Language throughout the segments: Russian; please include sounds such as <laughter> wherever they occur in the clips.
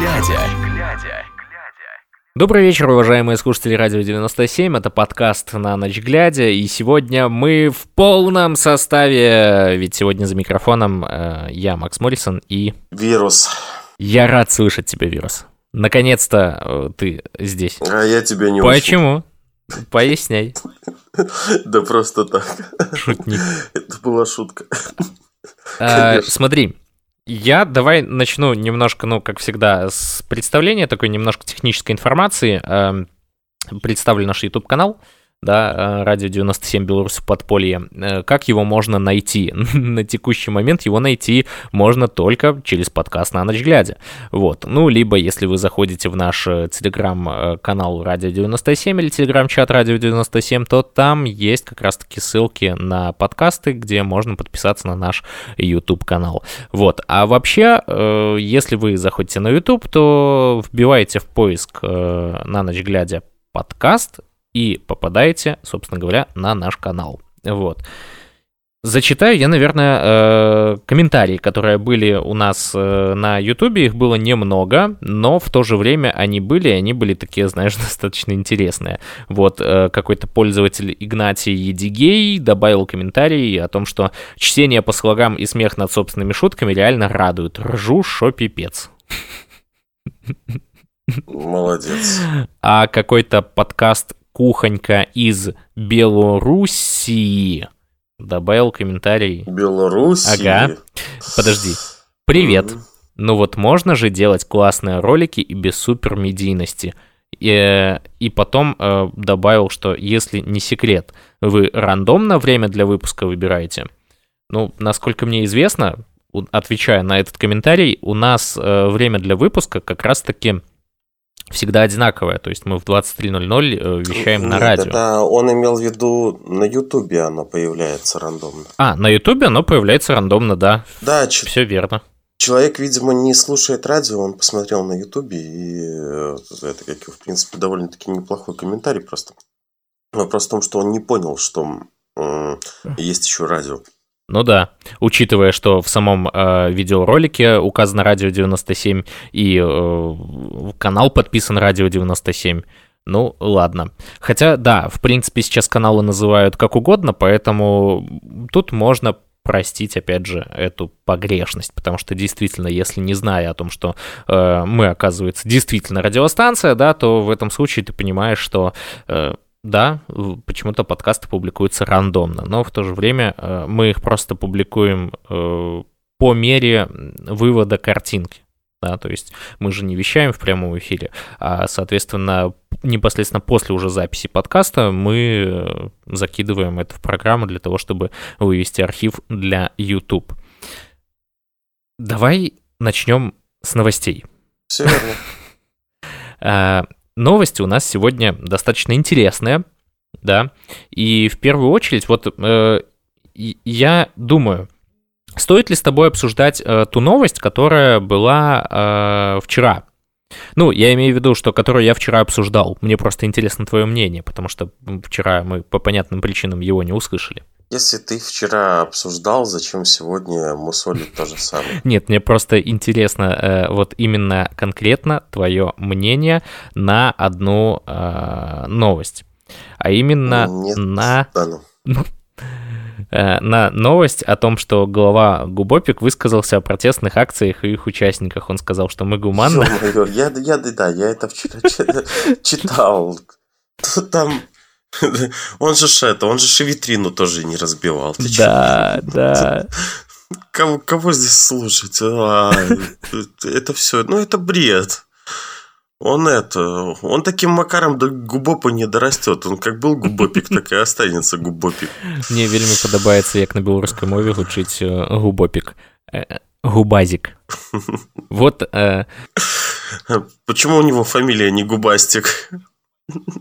глядя. Добрый вечер, уважаемые слушатели Радио 97. Это подкаст «На ночь глядя». И сегодня мы в полном составе. Ведь сегодня за микрофоном э, я, Макс Моррисон, и... Вирус. Я рад слышать тебя, Вирус. Наконец-то э, ты здесь. А я тебя не Почему? Поясняй. Да просто так. Шутник. Это была шутка. А, смотри, я давай начну немножко, ну, как всегда, с представления такой немножко технической информации. Эм, представлю наш YouTube-канал да, э, радио 97 Беларусь в подполье, э, как его можно найти? <laughs> На текущий момент его найти можно только через подкаст «На ночь глядя». Вот, ну, либо если вы заходите в наш э, телеграм-канал Радио 97 или телеграм-чат Радио 97, то там есть как раз-таки ссылки на подкасты, где можно подписаться на наш YouTube-канал. Вот, а вообще, если вы заходите на YouTube, то вбивайте в поиск «На ночь глядя» подкаст, и попадаете, собственно говоря, на наш канал. Вот. Зачитаю я, наверное, э, комментарии, которые были у нас э, на Ютубе. Их было немного, но в то же время они были, и они были такие, знаешь, <laughs> достаточно интересные. Вот э, какой-то пользователь Игнатий Едигей добавил комментарий о том, что чтение по слогам и смех над собственными шутками реально радует. Ржу, шо пипец. Молодец. А какой-то подкаст кухонька из Белоруссии. Добавил комментарий. Белоруссии? Ага. Подожди. Привет. Mm-hmm. Ну вот можно же делать классные ролики и без супермедийности. И, и потом э, добавил, что если не секрет, вы рандомно время для выпуска выбираете. Ну, насколько мне известно, отвечая на этот комментарий, у нас э, время для выпуска как раз-таки всегда одинаковая, то есть мы в 23.00 э, вещаем Нет, на радио. Это он имел в виду, на Ютубе оно появляется рандомно. А, на Ютубе оно появляется рандомно, да. Да, все верно. Человек, видимо, не слушает радио, он посмотрел на Ютубе, и э, это, как в принципе, довольно-таки неплохой комментарий просто. Вопрос в том, что он не понял, что э, есть еще радио. Ну да, учитывая, что в самом э, видеоролике указано радио 97 и э, канал подписан радио 97. Ну, ладно. Хотя, да, в принципе, сейчас каналы называют как угодно, поэтому тут можно простить, опять же, эту погрешность, потому что действительно, если не зная о том, что э, мы, оказывается, действительно радиостанция, да, то в этом случае ты понимаешь, что э, да, почему-то подкасты публикуются рандомно, но в то же время э, мы их просто публикуем э, по мере вывода картинки. Да, то есть мы же не вещаем в прямом эфире, а, соответственно, непосредственно после уже записи подкаста мы э, закидываем это в программу для того, чтобы вывести архив для YouTube. Давай начнем с новостей. Все верно. <laughs> Новости у нас сегодня достаточно интересные, да, и в первую очередь, вот э, я думаю, стоит ли с тобой обсуждать э, ту новость, которая была э, вчера? Ну, я имею в виду, что которую я вчера обсуждал. Мне просто интересно твое мнение, потому что вчера мы по понятным причинам его не услышали. Если ты вчера обсуждал, зачем сегодня мусолить то же самое? <laughs> Нет, мне просто интересно э, вот именно конкретно твое мнение на одну э, новость. А именно Нет, на... Да ну. <laughs> э, на новость о том, что глава Губопик высказался о протестных акциях и их участниках. Он сказал, что мы гуманно... Я, я, да, я это вчера <laughs> читал. Там <laughs> Он же это, он же витрину тоже не разбивал. Ты да, чё? да. Кого, кого здесь слушать? А, это все, ну это бред. Он это, он таким макаром до губопа не дорастет. Он как был губопик, так и останется губопик. Мне вельмі падабаецца як на беларускай мове гучыць губопик. Губазик. <laughs> Вот. Э... Почему у него фамилия не Губастик?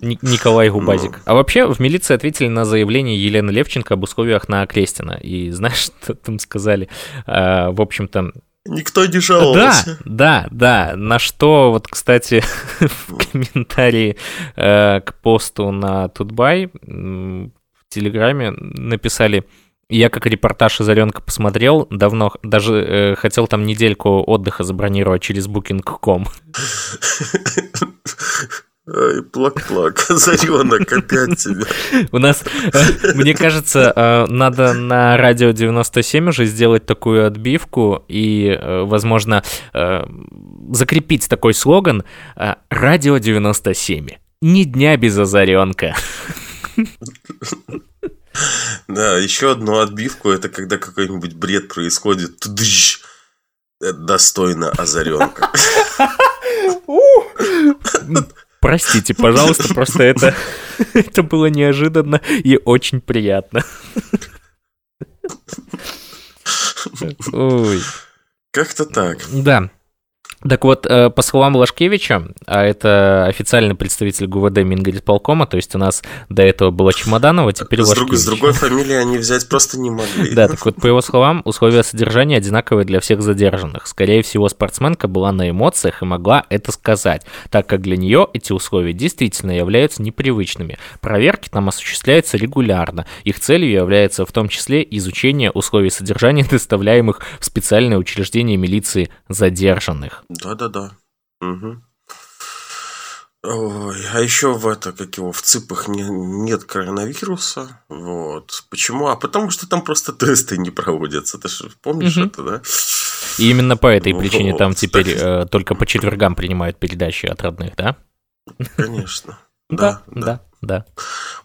Николай Губазик. Ну. А вообще в милиции ответили на заявление Елены Левченко об условиях на Крестина. И знаешь, <laughs> что там сказали? А, в общем-то... Никто не жаловался. Да, да, да. На что, вот, кстати, <laughs> в комментарии э, к посту на Тутбай в Телеграме написали Я как репортаж из Оренка посмотрел, давно даже э, хотел там недельку отдыха забронировать через Booking.com. <laughs> Ай, плак-плак, <laughs> Озаренок, опять тебя. У нас, э, мне кажется, э, надо на радио 97 уже сделать такую отбивку и, э, возможно, закрепить такой слоган «Радио 97». Ни дня без Озаренка. Да, еще одну отбивку, это когда какой-нибудь бред происходит. Тудыщ, достойно Озаренка. <laughs> <laughs> Простите, пожалуйста, просто это, <laughs> это было неожиданно и очень приятно. <laughs> Ой. Как-то так. Да. Так вот, э, по словам Лашкевича, а это официальный представитель ГУВД Мингорисполкома, то есть у нас до этого было Чемоданова, теперь с Лашкевич. С другой <laughs> фамилии они взять просто не могли. Да, так вот, по его словам, условия содержания одинаковые для всех задержанных. Скорее всего, спортсменка была на эмоциях и могла это сказать, так как для нее эти условия действительно являются непривычными. Проверки там осуществляются регулярно. Их целью является в том числе изучение условий содержания, <laughs> доставляемых в специальное учреждение милиции задержанных. Да-да-да. Угу. Ой, а еще в это, как его, в ЦИПах не, нет коронавируса. Вот. Почему? А потому что там просто тесты не проводятся. Ты же помнишь угу. это, да? И именно по этой причине вот. там теперь <laughs> э, только по четвергам принимают передачи от родных, да? Конечно. <laughs> Да, да, да.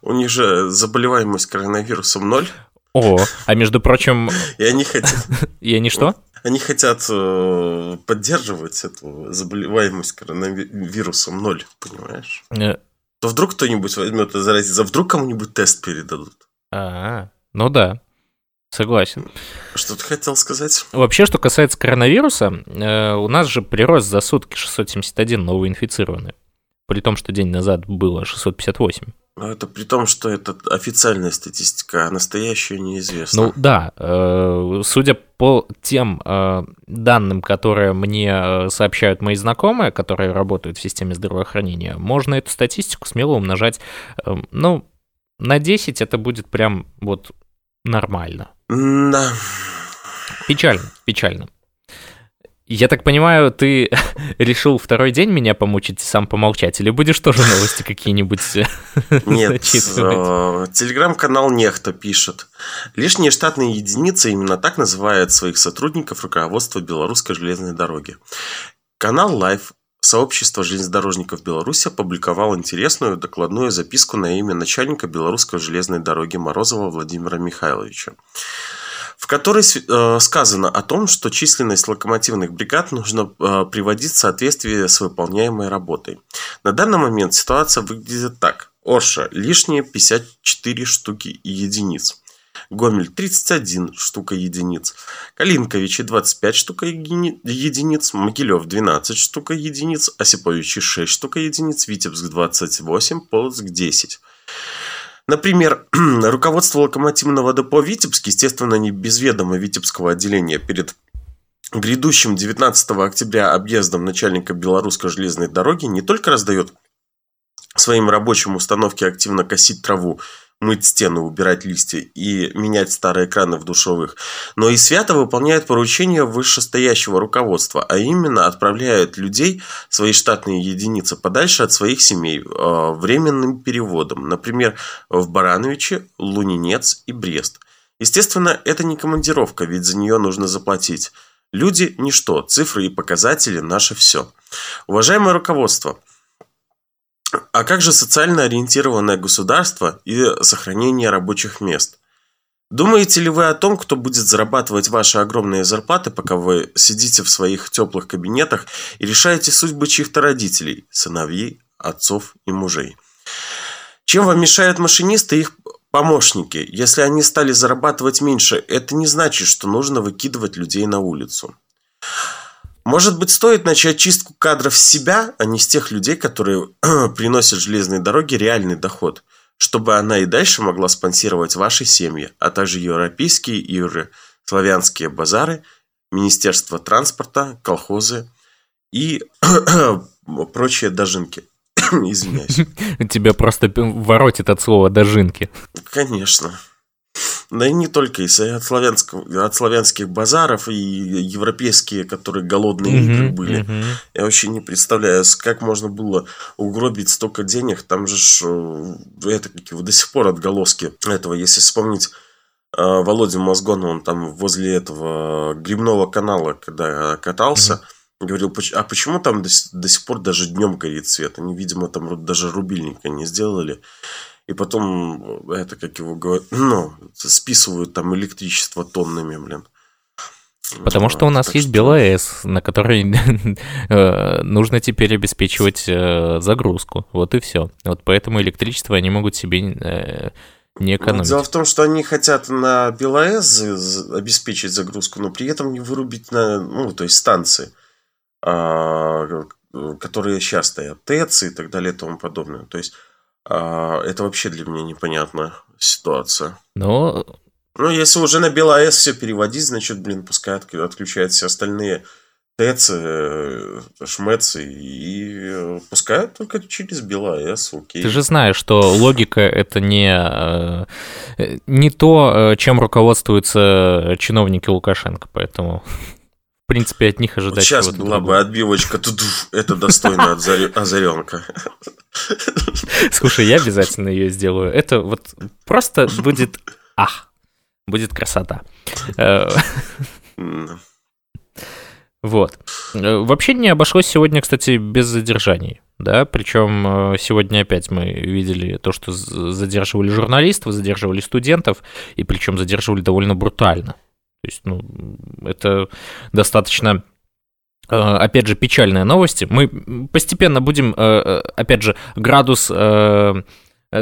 У них же заболеваемость коронавирусом ноль. О, а между прочим... <laughs> И они хотят... И они что? Они хотят э, поддерживать эту заболеваемость коронавирусом ноль, понимаешь? Э. То вдруг кто-нибудь возьмет и заразится, а вдруг кому-нибудь тест передадут. А, ну да. Согласен. Что ты хотел сказать? Вообще, что касается коронавируса, э, у нас же прирост за сутки 671 новоинфицированные. При том, что день назад было 658. Но это при том, что это официальная статистика, а настоящая неизвестна. Ну да, э, судя по тем э, данным, которые мне э, сообщают мои знакомые, которые работают в системе здравоохранения, можно эту статистику смело умножать, ну, на 10 это будет прям вот нормально. Да. Печально, печально. Я так понимаю, ты <laughs> решил второй день меня помучить и сам помолчать, или будешь тоже новости какие-нибудь <laughs> Нет, э, телеграм-канал Нехта пишет. Лишние штатные единицы именно так называют своих сотрудников руководства Белорусской железной дороги. Канал Live Сообщество железнодорожников Беларуси опубликовало интересную докладную записку на имя начальника Белорусской железной дороги Морозова Владимира Михайловича в которой э, сказано о том, что численность локомотивных бригад нужно э, приводить в соответствие с выполняемой работой. На данный момент ситуация выглядит так. Орша – лишние 54 штуки единиц. Гомель 31 штука единиц, Калинковичи 25 штука единиц, Могилев 12 штука единиц, Осиповичи 6 штука единиц, Витебск 28, Полоцк 10. Например, <clears throat> руководство локомотивного депо «Витебск», естественно, не без ведома Витебского отделения перед грядущим 19 октября объездом начальника Белорусской железной дороги не только раздает своим рабочим установке активно косить траву, мыть стены, убирать листья и менять старые краны в душевых, но и свято выполняет поручения вышестоящего руководства, а именно отправляют людей, свои штатные единицы, подальше от своих семей э, временным переводом, например, в Барановичи, Лунинец и Брест. Естественно, это не командировка, ведь за нее нужно заплатить. Люди – ничто, цифры и показатели – наше все. Уважаемое руководство – а как же социально ориентированное государство и сохранение рабочих мест? Думаете ли вы о том, кто будет зарабатывать ваши огромные зарплаты, пока вы сидите в своих теплых кабинетах и решаете судьбы чьих-то родителей, сыновей, отцов и мужей? Чем вам мешают машинисты и их помощники? Если они стали зарабатывать меньше, это не значит, что нужно выкидывать людей на улицу. Может быть, стоит начать чистку кадров с себя, а не с тех людей, которые <clears throat> приносят железные дороги реальный доход, чтобы она и дальше могла спонсировать ваши семьи, а также европейские и славянские базары, Министерство транспорта, колхозы и <clears throat> прочие дожинки. <clears throat> Извиняюсь. Тебя просто воротит от слова дожинки. Конечно. Да и не только, и от, славянского, от славянских базаров, и европейские, которые голодные mm-hmm, игры были. Mm-hmm. Я вообще не представляю, как можно было угробить столько денег. Там же ж, э, это какие до сих пор отголоски этого. Если вспомнить э, Володю Мозгона, он там возле этого грибного канала, когда катался, mm-hmm. говорил, а почему там до, до сих пор даже днем горит свет? Они, видимо, там даже рубильника не сделали и потом э, это, как его говорят, <clears throat> ну, списывают там электричество тоннами, блин. Потому что у нас так есть что... белая С, на которой <laughs> э, нужно теперь обеспечивать э, загрузку. Вот и все. Вот поэтому электричество они могут себе не экономить. Дело в том, что они хотят на БелАЭС обеспечить загрузку, но при этом не вырубить на, ну, то есть станции, а, которые сейчас стоят, ТЭЦ и так далее и тому подобное. То есть это вообще для меня непонятная ситуация. Но... Ну, если уже на БелАЭС все переводить, значит, блин, пускай отключают все остальные ТЭЦ, э, ШМЭЦ и э, пускай только через БелАЭС, окей. Ты же знаешь, что логика это не, э, не то, чем руководствуются чиновники Лукашенко, поэтому <laughs> в принципе, от них ожидать вот Сейчас была другого. бы отбивочка, это достойно озаренка. Слушай, я обязательно ее сделаю. Это вот просто будет ах, будет красота. Э, вот. Э, вообще не обошлось сегодня, кстати, без задержаний. Да, причем э, сегодня опять мы видели то, что задерживали журналистов, задерживали студентов, и причем задерживали довольно брутально. То есть, ну, это достаточно э, опять же, печальные новости. Мы постепенно будем, э, э, опять же, градус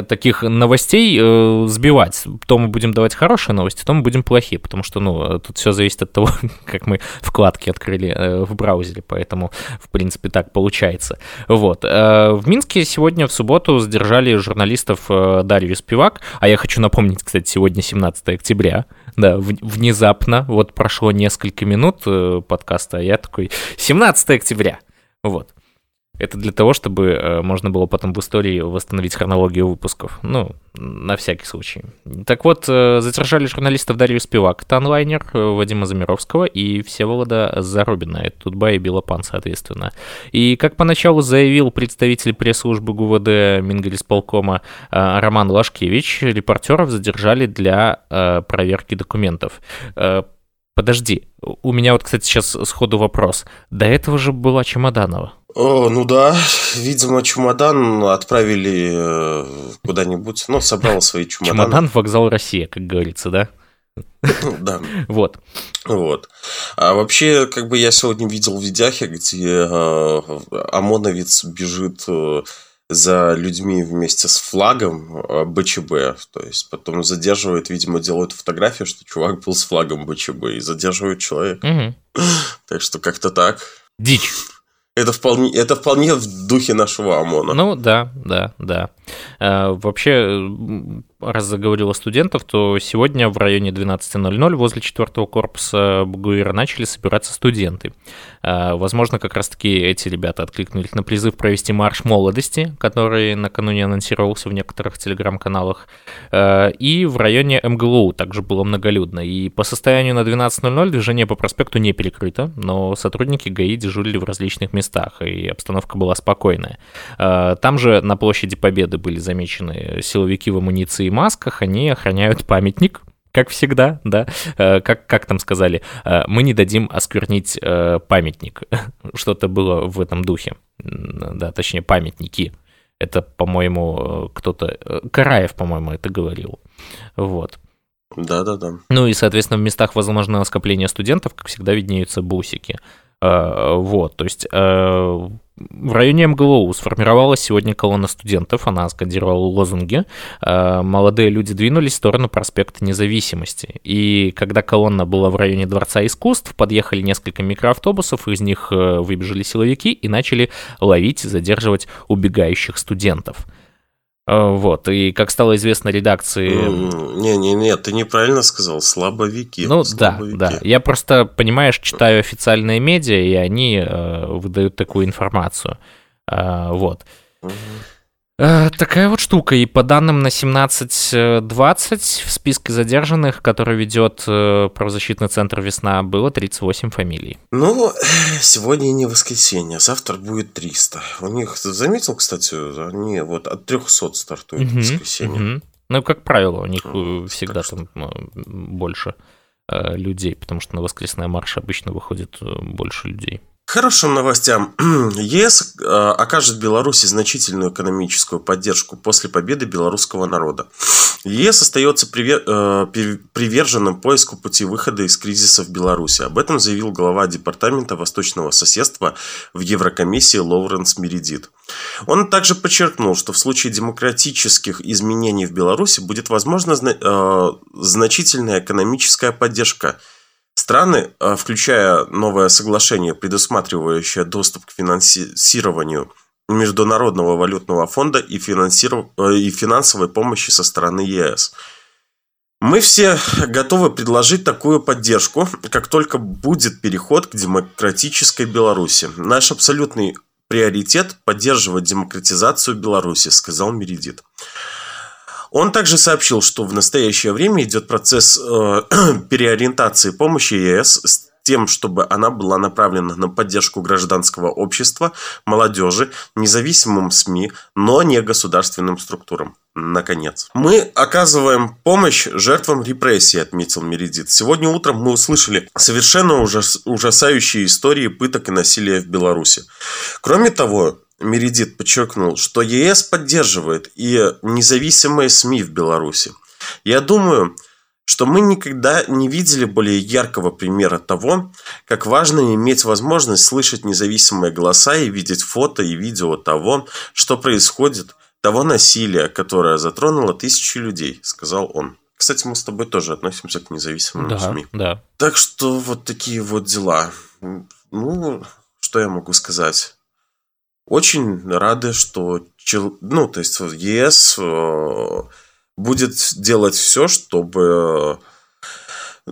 таких новостей э, сбивать. То мы будем давать хорошие новости, то мы будем плохие, потому что, ну, тут все зависит от того, <laughs> как мы вкладки открыли э, в браузере, поэтому, в принципе, так получается. Вот. Э, в Минске сегодня, в субботу, задержали журналистов э, Дарью Спивак, а я хочу напомнить, кстати, сегодня 17 октября, да, внезапно, вот прошло несколько минут э, подкаста, а я такой, 17 октября, вот. Это для того, чтобы э, можно было потом в истории восстановить хронологию выпусков. Ну, на всякий случай. Так вот, э, задержали журналистов Дарью Спивак, Танлайнер, э, Вадима Замировского и Всеволода Зарубина, это Тутба и Белопан, соответственно. И, как поначалу заявил представитель пресс-службы ГУВД Мингорисполкома Роман Лашкевич, репортеров задержали для проверки документов. Подожди, у меня вот, кстати, сейчас сходу вопрос. До этого же была Чемоданова. О, ну да, видимо, чемодан отправили э, куда-нибудь, ну, собрал <laughs> свои чемоданы. Чемодан в вокзал Россия, как говорится, да? Да. <laughs> Вот. Вот. А вообще, как бы я сегодня видел в видяхе, где э, ОМОНовец бежит э, за людьми вместе с флагом БЧБ. То есть потом задерживает, видимо, делают фотографию, что чувак был с флагом БЧБ и задерживает человека. Угу. Так что как-то так. Дичь. Это вполне, это вполне в духе нашего ОМОНа. Ну да, да, да. А, вообще, раз заговорил о студентов, то сегодня в районе 12.00 возле 4 корпуса Бугуира начали собираться студенты. А, возможно, как раз-таки эти ребята откликнулись на призыв провести марш молодости, который накануне анонсировался в некоторых телеграм-каналах. И в районе МГЛУ также было многолюдно. И по состоянию на 12.00 движение по проспекту не перекрыто, но сотрудники ГАИ дежурили в различных местах, и обстановка была спокойная. Там же на площади Победы были замечены силовики в амуниции и масках, они охраняют памятник, как всегда, да, э, как, как там сказали, э, мы не дадим осквернить э, памятник. <laughs> Что-то было в этом духе, да, точнее, памятники. Это, по-моему, кто-то... Караев, по-моему, это говорил. Вот. Да-да-да. Ну и, соответственно, в местах возможного скопления студентов, как всегда, виднеются бусики. Вот, то есть в районе МГЛУ сформировалась сегодня колонна студентов, она скандировала лозунги. Э, молодые люди двинулись в сторону проспекта Независимости. И когда колонна была в районе Дворца искусств, подъехали несколько микроавтобусов, из них э, выбежали силовики и начали ловить и задерживать убегающих студентов. Э, вот, и как стало известно редакции... Не-не-не, ты неправильно сказал, слабовики. Ну слабовики. да, да. Я просто, понимаешь, читаю официальные медиа, и они э, выдают такую информацию. Э, вот. Э, такая вот штука. И по данным на 17.20 в списке задержанных, который ведет э, правозащитный центр «Весна», было 38 фамилий. Ну, сегодня не воскресенье, завтра будет 300. У них, заметил, кстати, они вот от 300 стартуют угу, воскресенье. Угу. Ну, как правило, у них ну, всегда там больше людей, потому что на воскресные марши обычно выходит больше людей. Хорошим новостям. <clears throat> ЕС э, окажет Беларуси значительную экономическую поддержку после победы белорусского народа. ЕС остается э, приверженным поиску пути выхода из кризиса в Беларуси. Об этом заявил глава Департамента Восточного соседства в Еврокомиссии Лоуренс Меридит. Он также подчеркнул, что в случае демократических изменений в Беларуси будет возможна э, значительная экономическая поддержка – Страны, э, включая новое соглашение, предусматривающее доступ к финансированию Международного валютного фонда и, финансиров... Э, и финансовой помощи со стороны ЕС. Мы все готовы предложить такую поддержку, как только будет переход к демократической Беларуси. Наш абсолютный приоритет – поддерживать демократизацию Беларуси, сказал Меридит. Он также сообщил, что в настоящее время идет процесс э, <clears throat> переориентации помощи ЕС с тем, чтобы она была направлена на поддержку гражданского общества, молодежи, независимым СМИ, но не государственным структурам. Наконец. Мы оказываем помощь жертвам репрессий, отметил Мередит. Сегодня утром мы услышали совершенно ужас, ужасающие истории пыток и насилия в Беларуси. Кроме того, Мередит подчеркнул, что ЕС поддерживает и независимые СМИ в Беларуси. Я думаю, что мы никогда не видели более яркого примера того, как важно иметь возможность слышать независимые голоса и видеть фото и видео того, что происходит, того насилия, которое затронуло тысячи людей, сказал он. Кстати, мы с тобой тоже относимся к независимым да, СМИ. Да. Так что вот такие вот дела. Ну, что я могу сказать? Очень рады, что ну, то есть ЕС э, будет делать все, чтобы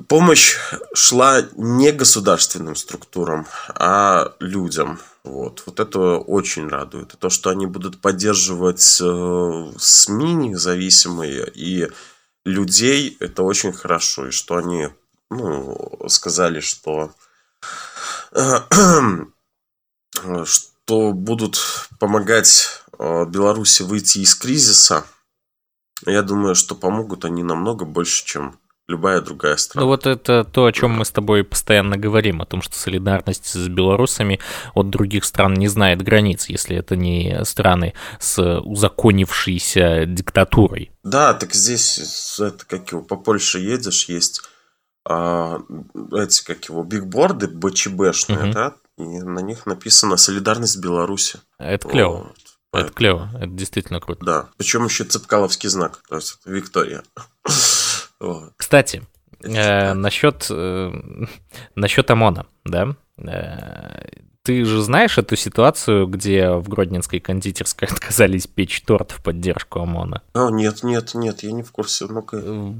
помощь шла не государственным структурам, а людям. Вот. вот это очень радует. То, что они будут поддерживать э, СМИ независимые и людей, это очень хорошо. И что они ну, сказали, что, что <clears throat> что будут помогать э, Беларуси выйти из кризиса, я думаю, что помогут они намного больше, чем любая другая страна. Ну вот это то, о чем мы с тобой постоянно говорим, о том, что солидарность с белорусами от других стран не знает границ, если это не страны с узаконившейся диктатурой. Да, так здесь это как его по Польше едешь, есть а, эти как его бигборды БЧБшные, угу. да, и на них написано «Солидарность Беларуси». Это клево. Вот. Это клево, это действительно круто. Да, причем еще цепкаловский знак, то есть Виктория. <laughs> Кстати, э, насчет, э, насчет ОМОНа, да, э, ты же знаешь эту ситуацию, где в Гродненской кондитерской <laughs> отказались печь торт в поддержку ОМОНа? А, нет, нет, нет, я не в курсе. Ну-ка. Э,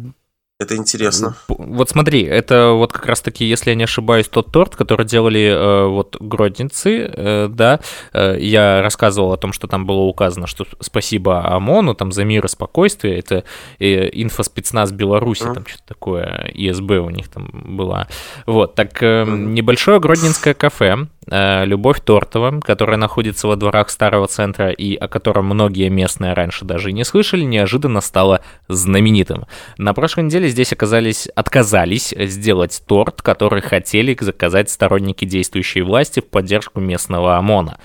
это интересно. Вот смотри, это вот как раз-таки, если я не ошибаюсь, тот торт, который делали э, вот гродницы, э, да, э, я рассказывал о том, что там было указано, что спасибо ОМОНу там за мир и спокойствие, это э, инфоспецназ Беларуси, mm. там что-то такое, ИСБ у них там была. Вот, так э, небольшое гродненское кафе, Любовь Тортова, которая находится во дворах старого центра и о котором многие местные раньше даже и не слышали, неожиданно стало знаменитым. На прошлой неделе здесь оказались, отказались сделать торт, который хотели заказать сторонники действующей власти в поддержку местного ОМОНа.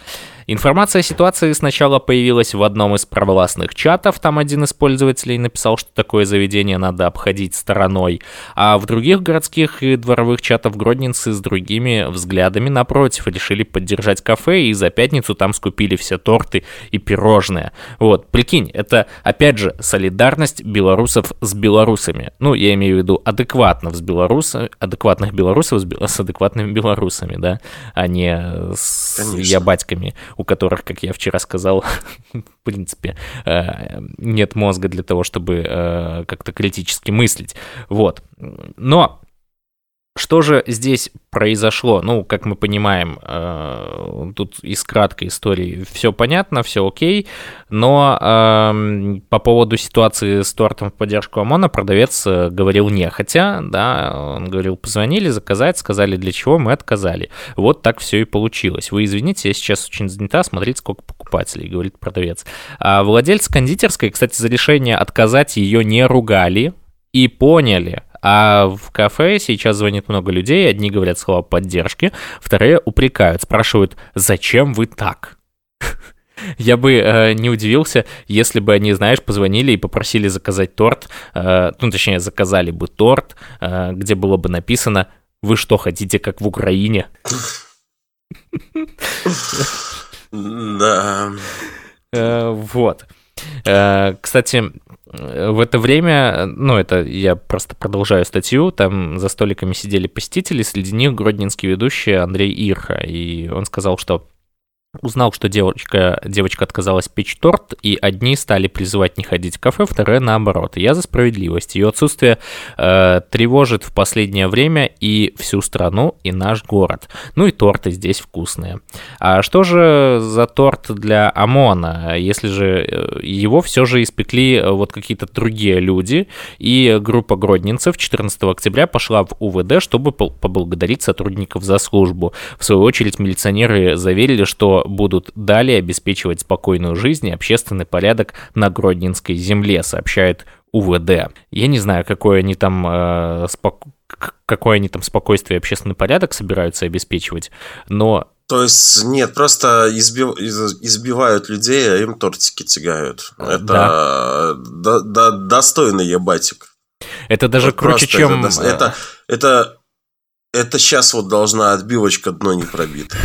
Информация о ситуации сначала появилась в одном из провластных чатов, там один из пользователей написал, что такое заведение надо обходить стороной, а в других городских и дворовых чатах гродненцы с другими взглядами напротив решили поддержать кафе и за пятницу там скупили все торты и пирожные. Вот, прикинь, это опять же солидарность белорусов с белорусами. Ну, я имею в виду адекватно с белорусами, адекватных белорусов с, с адекватными белорусами, да, а не с Конечно. ябатьками у которых, как я вчера сказал, <laughs> в принципе, э, нет мозга для того, чтобы э, как-то критически мыслить. Вот. Но Что же здесь произошло? Ну, как мы понимаем, э, тут из краткой истории все понятно, все окей, но э, по поводу ситуации с тортом в поддержку ОМОНа продавец э, говорил не, хотя, да, он говорил, позвонили, заказать, сказали для чего, мы отказали. Вот так все и получилось. Вы извините, я сейчас очень занята, смотрите, сколько покупателей, говорит продавец. А владельцы кондитерской, кстати, за решение отказать ее не ругали, и поняли, а в кафе сейчас звонит много людей, одни говорят слова поддержки, вторые упрекают, спрашивают, зачем вы так? <laughs> Я бы э, не удивился, если бы они, знаешь, позвонили и попросили заказать торт, э, ну, точнее, заказали бы торт, э, где было бы написано «Вы что, хотите, как в Украине?» Да. Э, вот. Э, кстати, в это время, ну, это я просто продолжаю статью, там за столиками сидели посетители, среди них гродненский ведущий Андрей Ирха, и он сказал, что Узнал, что девочка, девочка отказалась печь торт, и одни стали призывать не ходить в кафе, вторые наоборот. Я за справедливость. Ее отсутствие э, тревожит в последнее время и всю страну, и наш город. Ну и торты здесь вкусные. А что же за торт для ОМОНа, если же э, его все же испекли э, вот какие-то другие люди, и группа гродненцев 14 октября пошла в УВД, чтобы поблагодарить сотрудников за службу. В свою очередь милиционеры заверили, что будут далее обеспечивать спокойную жизнь и общественный порядок на Гродненской земле, сообщает УВД. Я не знаю, какое они там э, спок... какое они там спокойствие и общественный порядок собираются обеспечивать, но то есть, нет, просто избив, избивают людей, а им тортики тягают. Это да. до, до, достойный ебатик. Это даже вот круче, чем... Это, это, это, это сейчас вот должна отбивочка дно не пробита.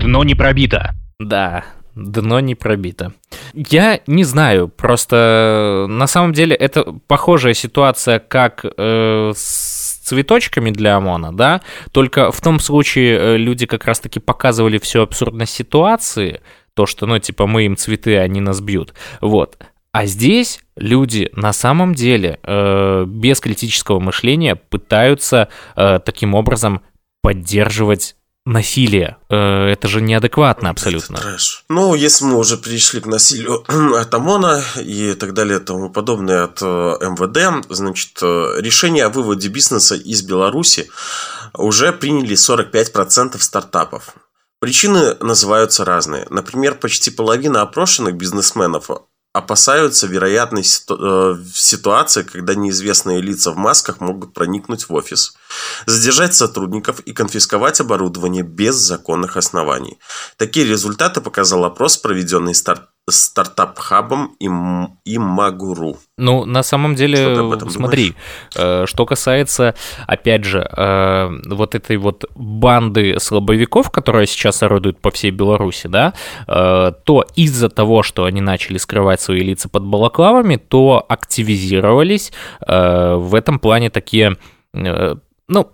Дно не пробито. Да, дно не пробито. Я не знаю, просто на самом деле это похожая ситуация, как э, с цветочками для ОМОНа, да, только в том случае э, люди как раз-таки показывали всю абсурдность ситуации, то, что, ну, типа, мы им цветы, они нас бьют, вот. А здесь люди на самом деле э, без критического мышления пытаются э, таким образом поддерживать насилие. Э, это же неадекватно абсолютно. Это трэш. Ну, если мы уже пришли к насилию <clears throat> от ОМОНа и так далее и тому подобное от э, МВД, значит, э, решение о выводе бизнеса из Беларуси уже приняли 45% стартапов. Причины называются разные. Например, почти половина опрошенных бизнесменов опасаются вероятной ситу- ситуации, когда неизвестные лица в масках могут проникнуть в офис – задержать сотрудников и конфисковать оборудование без законных оснований. Такие результаты показал опрос, проведенный старт стартап-хабом Imaguru. Ну, на самом деле, смотри, э, что касается, опять же, э, вот этой вот банды силовиков, которая сейчас орудует по всей Беларуси, да, э, то из-за того, что они начали скрывать свои лица под балаклавами, то активизировались в этом плане такие ну,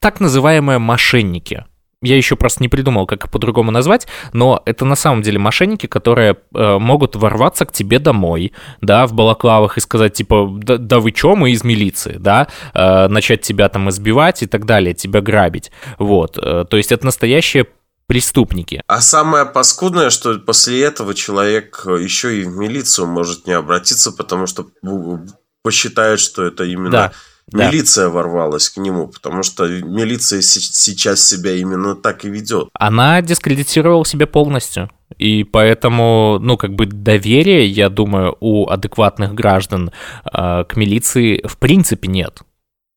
так называемые мошенники. Я еще просто не придумал, как их по-другому назвать, но это на самом деле мошенники, которые э, могут ворваться к тебе домой, да, в балаклавах и сказать, типа, да, да вы чё, мы из милиции, да, э, начать тебя там избивать и так далее, тебя грабить, вот. Э, то есть это настоящие преступники. А самое паскудное, что после этого человек еще и в милицию может не обратиться, потому что посчитает, что это именно... Да да. Милиция ворвалась к нему, потому что милиция сейчас себя именно так и ведет. Она дискредитировала себя полностью. И поэтому, ну, как бы доверия, я думаю, у адекватных граждан э, к милиции в принципе нет.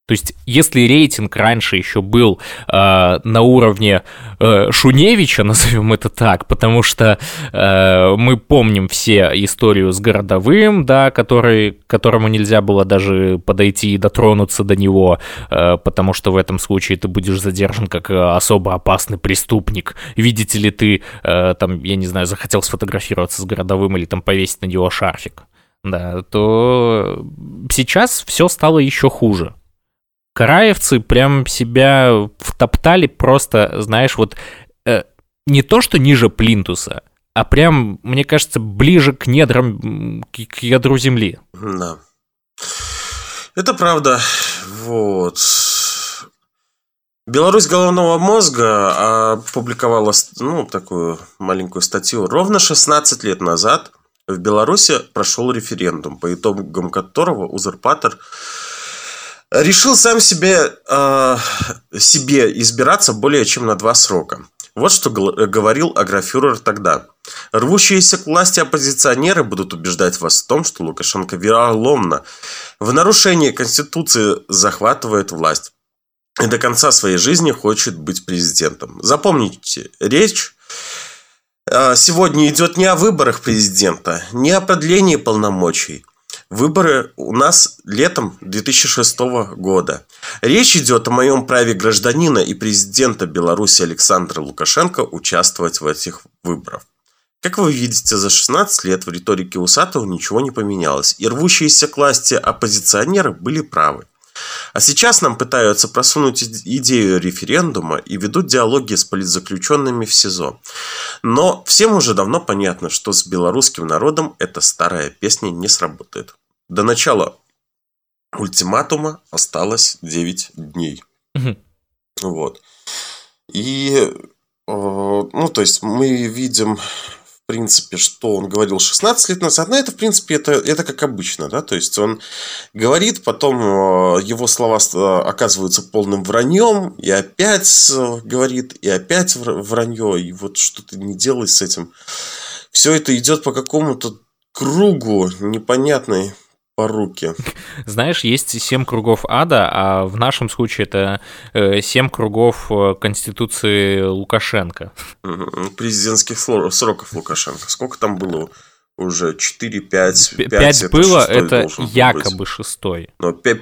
То есть, если рейтинг раньше еще был э, на уровне э, Шуневича, <laughs> назовем это так, потому что э, мы помним все историю с городовым, да, который, которому нельзя было даже подойти и дотронуться до него, э, потому что в этом случае ты будешь задержан как особо опасный преступник. Видите ли ты, э, там, я не знаю, захотел сфотографироваться с городовым или там повесить на него шарфик, да, то сейчас все стало еще хуже караевцы прям себя втоптали просто, знаешь, вот э, не то, что ниже плинтуса, а прям, мне кажется, ближе к недрам, к, к ядру земли. Да. Это правда. Вот. Беларусь головного мозга опубликовала ну, такую маленькую статью. Ровно 16 лет назад в Беларуси прошел референдум, по итогам которого узурпатор решил сам себе, э, себе избираться более чем на два срока. Вот что говорил агрофюрер тогда. Рвущиеся к власти оппозиционеры будут убеждать вас в том, что Лукашенко вероломно в нарушении Конституции захватывает власть и до конца своей жизни хочет быть президентом. Запомните, речь э, сегодня идет не о выборах президента, не о продлении полномочий – Выборы у нас летом 2006 года. Речь идет о моем праве гражданина и президента Беларуси Александра Лукашенко участвовать в этих выборах. Как вы видите, за 16 лет в риторике Усатого ничего не поменялось, и рвущиеся к власти оппозиционеры были правы. А сейчас нам пытаются просунуть идею референдума и ведут диалоги с политзаключенными в СИЗО. Но всем уже давно понятно, что с белорусским народом эта старая песня не сработает. До начала ультиматума осталось 9 дней. Угу. Вот. И, э, ну, то есть мы видим принципе, что он говорил 16 лет назад, но это, в принципе, это, это как обычно, да, то есть он говорит, потом э, его слова э, оказываются полным враньем, и опять э, говорит, и опять вранье, и вот что ты не делай с этим. Все это идет по какому-то кругу непонятной поруки. Знаешь, есть семь кругов ада, а в нашем случае это э, семь кругов э, Конституции Лукашенко. Президентских сроков Лукашенко. Сколько там было? Уже 4, 5, 5, 5 было, это якобы быть. шестой. Но 5,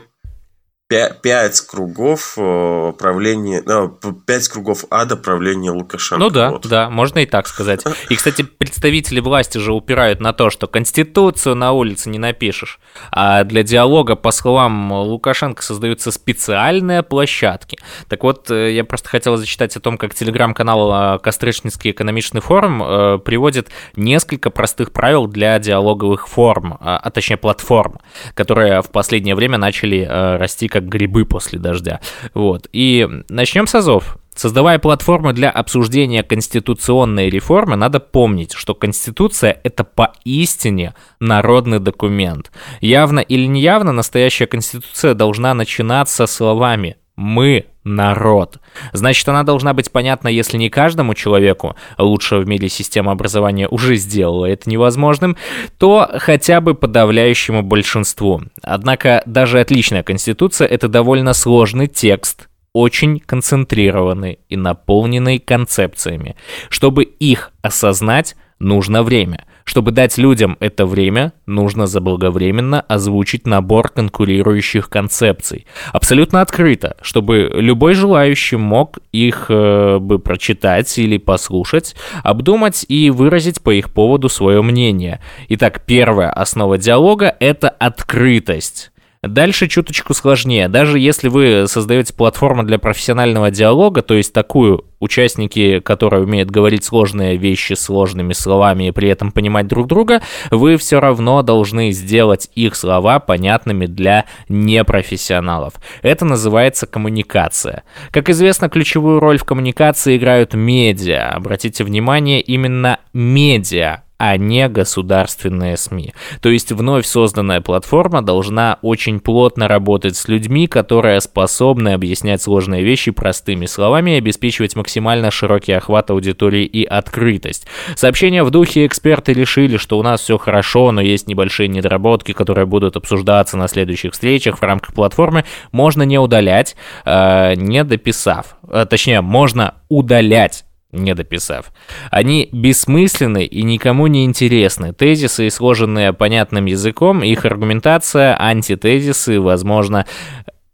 пять кругов э, правления, ну, пять кругов ада правления Лукашенко. Ну да, вот. да, можно и так сказать. И, кстати, представители власти же упирают на то, что Конституцию на улице не напишешь, а для диалога, по словам Лукашенко, создаются специальные площадки. Так вот, э, я просто хотел зачитать о том, как телеграм-канал э, Кострычницкий экономичный форум приводит несколько простых правил для диалоговых форм, а, а точнее платформ, которые в последнее время начали расти как грибы после дождя. Вот. И начнем с азов. Создавая платформу для обсуждения конституционной реформы, надо помнить, что Конституция — это поистине народный документ. Явно или неявно настоящая Конституция должна начинаться словами мы народ. Значит, она должна быть понятна, если не каждому человеку, лучшего в мире система образования уже сделала это невозможным, то хотя бы подавляющему большинству. Однако даже отличная конституция — это довольно сложный текст, очень концентрированный и наполненный концепциями. Чтобы их осознать, нужно время — чтобы дать людям это время, нужно заблаговременно озвучить набор конкурирующих концепций. Абсолютно открыто, чтобы любой желающий мог их э, бы прочитать или послушать, обдумать и выразить по их поводу свое мнение. Итак, первая основа диалога — это открытость. Дальше чуточку сложнее. Даже если вы создаете платформу для профессионального диалога, то есть такую, участники, которые умеют говорить сложные вещи сложными словами и при этом понимать друг друга, вы все равно должны сделать их слова понятными для непрофессионалов. Это называется коммуникация. Как известно, ключевую роль в коммуникации играют медиа. Обратите внимание, именно медиа а не государственные СМИ. То есть вновь созданная платформа должна очень плотно работать с людьми, которые способны объяснять сложные вещи простыми словами и обеспечивать максимально широкий охват аудитории и открытость. Сообщения в духе эксперты решили, что у нас все хорошо, но есть небольшие недоработки, которые будут обсуждаться на следующих встречах в рамках платформы, можно не удалять, э, не дописав. Э, точнее, можно удалять не дописав. Они бессмысленны и никому не интересны. Тезисы, сложенные понятным языком, их аргументация, антитезисы, возможно,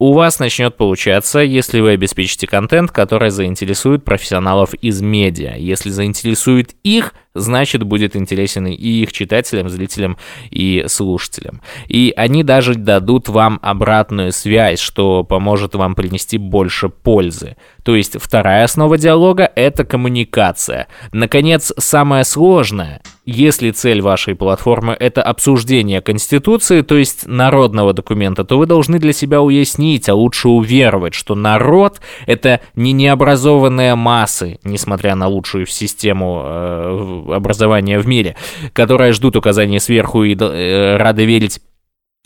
у вас начнет получаться, если вы обеспечите контент, который заинтересует профессионалов из медиа. Если заинтересует их, значит, будет интересен и их читателям, зрителям и слушателям. И они даже дадут вам обратную связь, что поможет вам принести больше пользы. То есть вторая основа диалога — это коммуникация. Наконец, самое сложное — если цель вашей платформы — это обсуждение Конституции, то есть народного документа, то вы должны для себя уяснить, а лучше уверовать, что народ — это не необразованные массы, несмотря на лучшую систему э, образования в мире, которые ждут указаний сверху и э, рады верить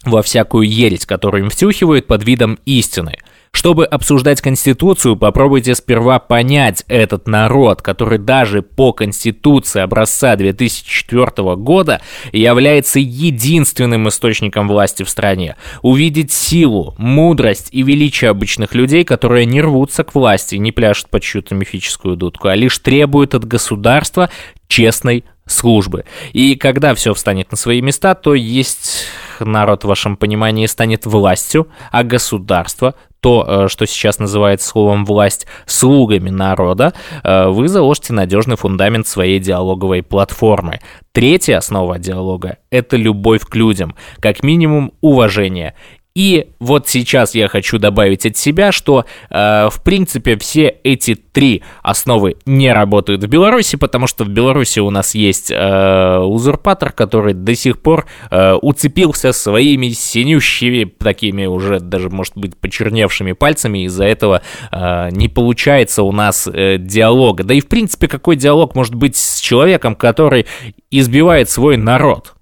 во всякую ересь, которую им втюхивают под видом истины — чтобы обсуждать Конституцию, попробуйте сперва понять этот народ, который даже по Конституции образца 2004 года является единственным источником власти в стране. Увидеть силу, мудрость и величие обычных людей, которые не рвутся к власти, не пляшут под чью-то мифическую дудку, а лишь требуют от государства честной службы. И когда все встанет на свои места, то есть народ в вашем понимании станет властью, а государство то, э, что сейчас называется словом «власть», слугами народа, э, вы заложите надежный фундамент своей диалоговой платформы. Третья основа диалога – это любовь к людям, как минимум уважение. И вот сейчас я хочу добавить от себя, что э, в принципе все эти три основы не работают в Беларуси, потому что в Беларуси у нас есть э, узурпатор, который до сих пор э, уцепился своими синющими, такими уже даже, может быть, почерневшими пальцами, из-за этого э, не получается у нас э, диалога. Да и в принципе какой диалог может быть с человеком, который избивает свой народ?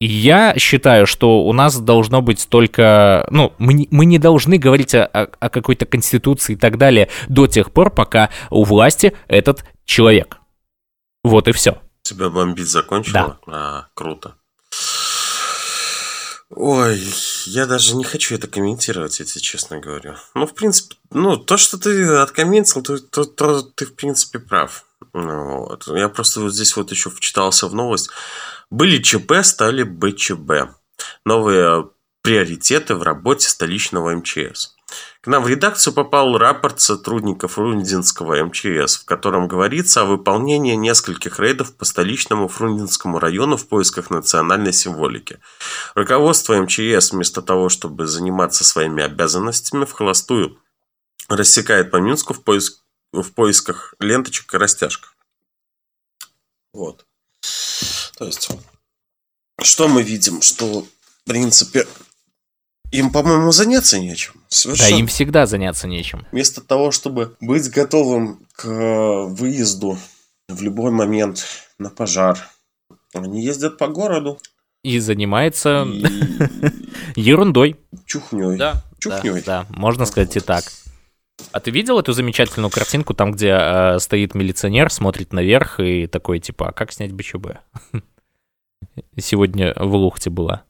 Я считаю, что у нас должно быть только... Ну, мы не, мы не должны говорить о, о какой-то конституции и так далее до тех пор, пока у власти этот человек. Вот и все. Тебя бомбить закончила? Да. А, круто. Ой, я даже не хочу это комментировать, если честно говорю. Ну, в принципе, ну, то, что ты откомментил, то, то, то ты, в принципе, прав. Ну, вот. Я просто вот здесь вот еще вчитался в новость. Были ЧП, стали БЧБ. Новые приоритеты в работе столичного МЧС. К нам в редакцию попал рапорт сотрудников Фрунзенского МЧС, в котором говорится о выполнении нескольких рейдов по столичному Фрунзенскому району в поисках национальной символики. Руководство МЧС вместо того, чтобы заниматься своими обязанностями, в холостую рассекает по Минску в, поиск, в поисках ленточек и растяжек. Вот. То есть, что мы видим? Что, в принципе, им, по-моему, заняться нечем. Совершенно. Да, им всегда заняться нечем. Вместо того, чтобы быть готовым к выезду в любой момент на пожар, они ездят по городу. И занимается и... <laughs> ерундой. Чухней. Да, Чухней. Да, да, можно сказать и так. А ты видел эту замечательную картинку, там, где э, стоит милиционер, смотрит наверх и такой, типа, а как снять БЧБ? <laughs> Сегодня в Лухте была.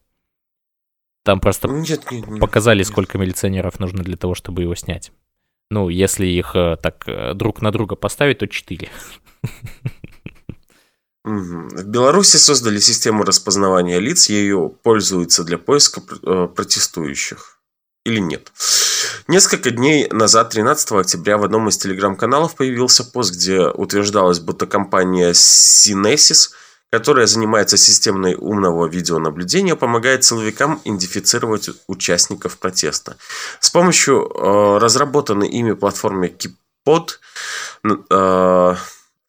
Там просто нет, нет, нет, показали, нет. сколько милиционеров нужно для того, чтобы его снять. Ну, если их э, так э, друг на друга поставить, то 4. В Беларуси создали систему распознавания лиц, ею пользуются для поиска э, протестующих или нет. Несколько дней назад, 13 октября, в одном из телеграм-каналов появился пост, где утверждалось, будто компания Synesis, которая занимается системой умного видеонаблюдения, помогает силовикам идентифицировать участников протеста. С помощью э, разработанной ими платформы Kipod э,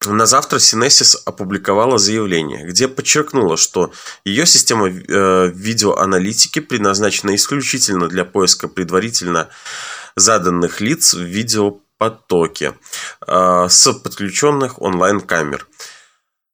на завтра Синесис опубликовала заявление, где подчеркнула, что ее система э, видеоаналитики предназначена исключительно для поиска предварительно заданных лиц в видеопотоке э, с подключенных онлайн-камер.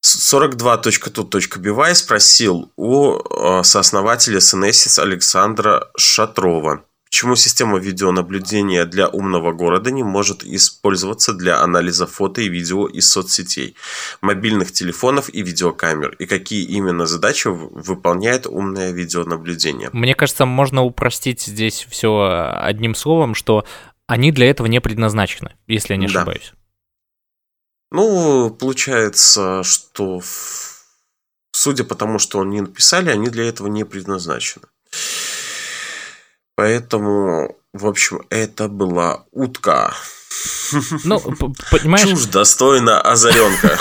42.tu.bivai спросил у э, сооснователя Синесис Александра Шатрова – Почему система видеонаблюдения для умного города не может использоваться для анализа фото и видео из соцсетей, мобильных телефонов и видеокамер? И какие именно задачи выполняет умное видеонаблюдение? Мне кажется, можно упростить здесь все одним словом, что они для этого не предназначены, если я не ошибаюсь. Да. Ну, получается, что судя по тому, что они написали, они для этого не предназначены. Поэтому, в общем, это была утка. Ну, понимаешь... Чушь достойна озаренка.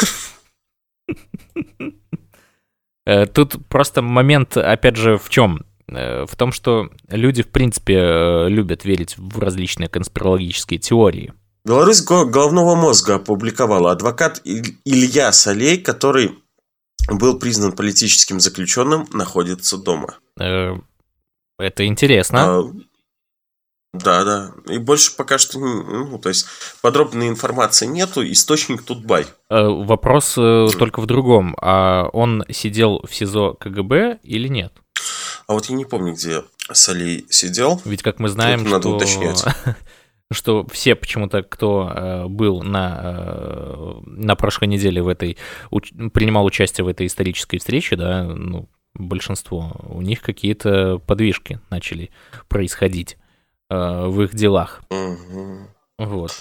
Э, тут просто момент, опять же, в чем? Э, в том, что люди, в принципе, э, любят верить в различные конспирологические теории. Беларусь головного мозга опубликовала адвокат Илья Солей, который был признан политическим заключенным, находится дома. Это интересно. А, да, да. И больше пока что, ну, то есть подробной информации нету, источник тут бай. Вопрос только в другом. А он сидел в СИЗО КГБ или нет? А вот я не помню, где Солей сидел. Ведь, как мы знаем, Это что... уточнять. <laughs> что все почему-то, кто э, был на, э, на прошлой неделе в этой, уч, принимал участие в этой исторической встрече, да, ну, большинство, у них какие-то подвижки начали происходить э, в их делах. Угу. Вот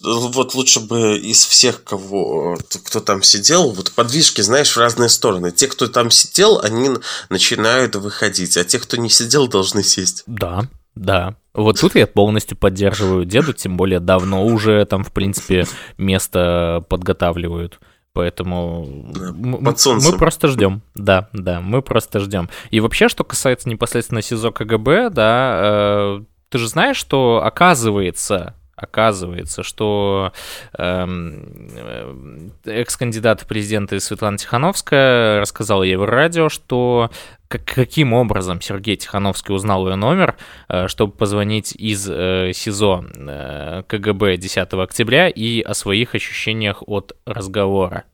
вот лучше бы из всех, кого, кто там сидел, вот подвижки, знаешь, в разные стороны. Те, кто там сидел, они начинают выходить, а те, кто не сидел, должны сесть. Да, да. Вот тут я полностью поддерживаю деду, тем более давно уже там, в принципе, место подготавливают. Поэтому Под солнцем. мы просто ждем. Да, да, мы просто ждем. И вообще, что касается непосредственно СИЗО КГБ, да, э, ты же знаешь, что оказывается, оказывается, что эм, э, экс-кандидат в президенты Светлана Тихановская рассказала ей в радио, что как, каким образом Сергей Тихановский узнал ее номер, э, чтобы позвонить из э, СИЗО КГБ 10 октября и о своих ощущениях от разговора.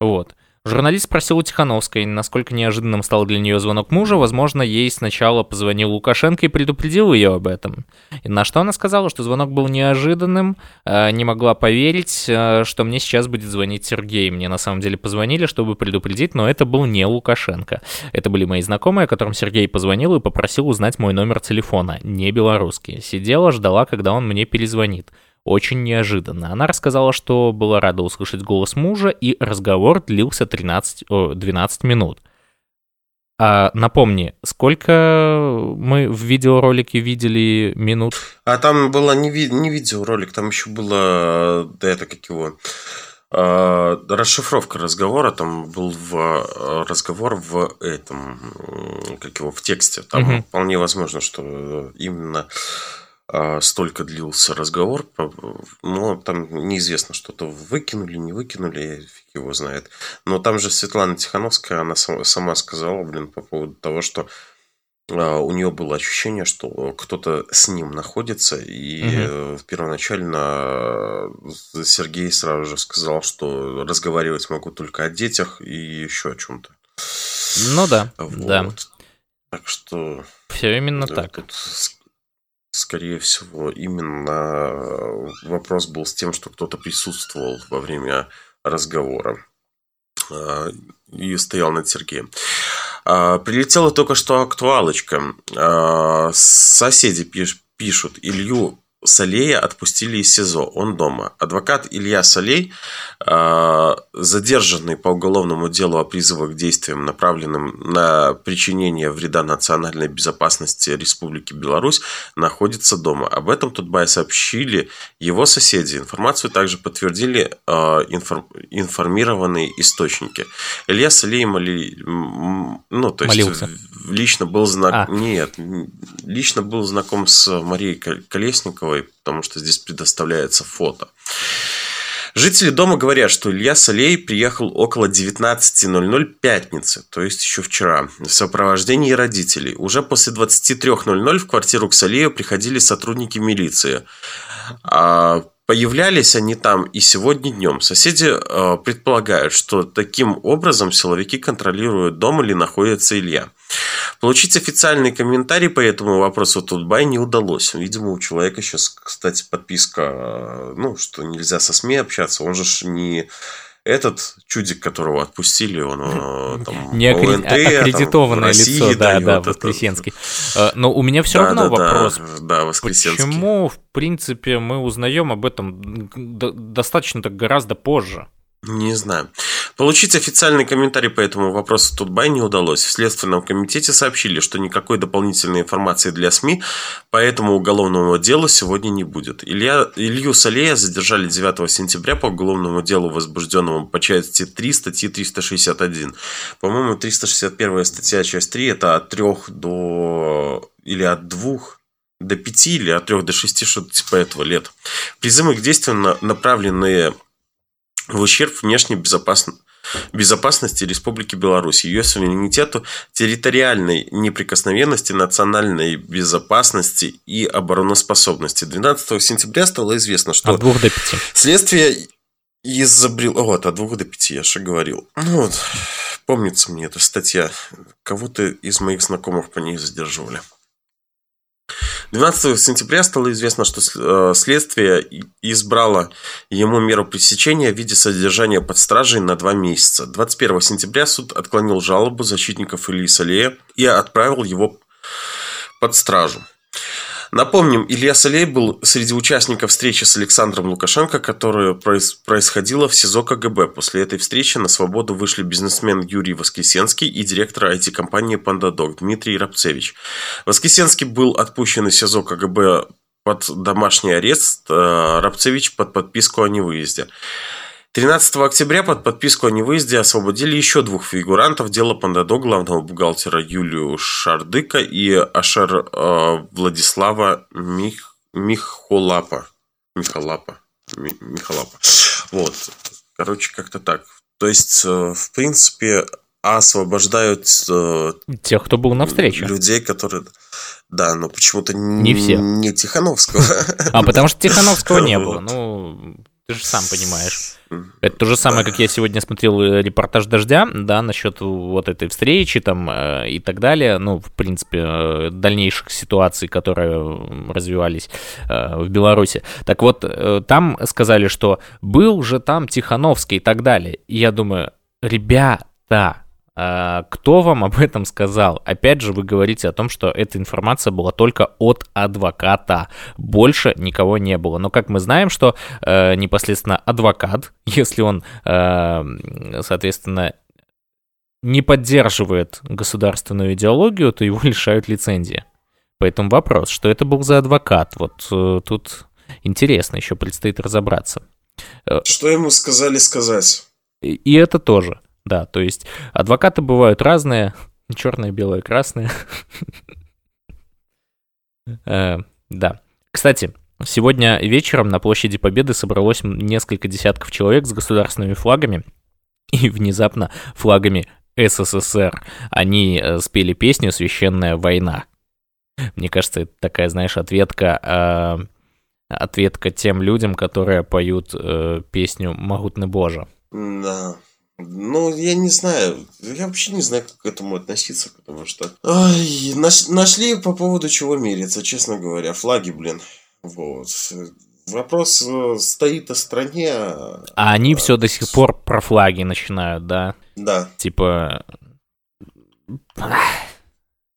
Вот. Журналист спросил у Тихановской, насколько неожиданным стал для нее звонок мужа. Возможно, ей сначала позвонил Лукашенко и предупредил ее об этом. И на что она сказала, что звонок был неожиданным, э, не могла поверить, э, что мне сейчас будет звонить Сергей. Мне на самом деле позвонили, чтобы предупредить, но это был не Лукашенко. Это были мои знакомые, которым Сергей позвонил и попросил узнать мой номер телефона, не белорусский. Сидела, ждала, когда он мне перезвонит очень неожиданно. Она рассказала, что была рада услышать голос мужа, и разговор длился 13, о, 12 минут. А напомни, сколько мы в видеоролике видели минут? А там было не, ви- не видеоролик, там еще было, да это как его, э, расшифровка разговора, там был в, разговор в этом, как его, в тексте. Там угу. вполне возможно, что именно столько длился разговор, но там неизвестно, что-то выкинули, не выкинули, фиг его знает. Но там же Светлана Тихановская, она сама сказала, блин, по поводу того, что а, у нее было ощущение, что кто-то с ним находится, и угу. первоначально Сергей сразу же сказал, что разговаривать могу только о детях и еще о чем-то. Ну да, вот. да. Так что... Все именно да, так. Тут скорее всего, именно э, вопрос был с тем, что кто-то присутствовал во время разговора э, и стоял над Сергеем. А, прилетела только что актуалочка. А, соседи пишут, Илью Солея отпустили из СИЗО, он дома. Адвокат Илья Солей, а, задержанный по уголовному делу о призывах к действиям, направленным на причинение вреда национальной безопасности Республики Беларусь, находится дома. Об этом Тутбай сообщили его соседи. Информацию также подтвердили а, информированные источники. Илья Солей моли... ну, то есть Молился. лично был знак... а. Нет, лично был знаком с Марией Колесниковой, Романовой, потому что здесь предоставляется фото. Жители дома говорят, что Илья Солей приехал около 19.00 пятницы, то есть еще вчера, в сопровождении родителей. Уже после 23.00 в квартиру к Солею приходили сотрудники милиции. А Появлялись они там и сегодня днем. Соседи э, предполагают, что таким образом силовики контролируют дом или находится Илья. Получить официальный комментарий по этому вопросу Тутбай не удалось. Видимо, у человека сейчас, кстати, подписка, э, ну, что нельзя со СМИ общаться. Он же не этот чудик, которого отпустили, он э, там не аккреди... ОНТ, аккредитованное там, лицо, да, да, Воскресенский. Это... Но у меня все да, равно да, вопрос. Да, да, Почему, в принципе, мы узнаем об этом достаточно так гораздо позже? Не знаю. Получить официальный комментарий по этому вопросу Тутбай не удалось. В Следственном комитете сообщили, что никакой дополнительной информации для СМИ по этому уголовному делу сегодня не будет. Илья, Илью Салея задержали 9 сентября по уголовному делу, возбужденному по части 3 статьи 361. По-моему, 361 статья, часть 3, это от 3 до... или от 2 до 5 или от 3 до 6, что-то типа этого лет. Призывы к действию направленные в ущерб внешней безопасности безопасности Республики Беларусь, ее суверенитету, территориальной неприкосновенности, национальной безопасности и обороноспособности. 12 сентября стало известно, что... От двух до пяти. Следствие изобрело... Вот, от двух до пяти, я же говорил. Ну вот, помнится мне эта статья. Кого-то из моих знакомых по ней задерживали. 12 сентября стало известно, что э, следствие избрало ему меру пресечения в виде содержания под стражей на два месяца. 21 сентября суд отклонил жалобу защитников Ильи Салея и отправил его под стражу. Напомним, Илья Солей был среди участников встречи с Александром Лукашенко, которая происходила в СИЗО КГБ. После этой встречи на свободу вышли бизнесмен Юрий Воскесенский и директор IT-компании «Пандадок» Дмитрий Рабцевич. Воскесенский был отпущен из СИЗО КГБ под домашний арест, э, Рабцевич под подписку о невыезде. 13 октября под подписку о невыезде освободили еще двух фигурантов дела Пандадо, главного бухгалтера Юлию Шардыка и Ашер э, Владислава Мих, Михолапа. Михолапа. Михолапа. Вот. Короче, как-то так. То есть, э, в принципе, освобождают... Э, Тех, кто был на встрече. Людей, которые... Да, но почему-то не, все. не Тихановского. А потому что Тихановского не <laughs> было. Ну, ты же сам понимаешь. Это то же самое, как я сегодня смотрел э, репортаж «Дождя», да, насчет вот этой встречи там э, и так далее, ну, в принципе, э, дальнейших ситуаций, которые развивались в Беларуси. Так вот, там сказали, что был же там Тихановский и так далее. И я думаю, ребята, кто вам об этом сказал? Опять же, вы говорите о том, что эта информация была только от адвоката. Больше никого не было. Но как мы знаем, что э, непосредственно адвокат, <laughs> если он, э, соответственно, не поддерживает государственную идеологию, то его <laughs> лишают лицензии. Поэтому вопрос, что это был за адвокат? Вот э, тут интересно, еще предстоит разобраться. Э, что ему сказали сказать? И, и это тоже. Да, то есть адвокаты бывают разные, <laughs> черные, белые, красные. <laughs> Э, да. Кстати, сегодня вечером на площади Победы собралось несколько десятков человек с государственными флагами <laughs> и внезапно флагами СССР. Они э, спели песню «Священная война». Мне кажется, это такая, знаешь, ответка, э, ответка тем людям, которые поют песню «Могутный Боже». Да. Ну, я не знаю. Я вообще не знаю, как к этому относиться, потому что... Ай, наш, нашли по поводу чего мериться, честно говоря. Флаги, блин. Вот. Вопрос э, стоит о стране. А, а они все до сих пор про флаги начинают, да? Да. Типа...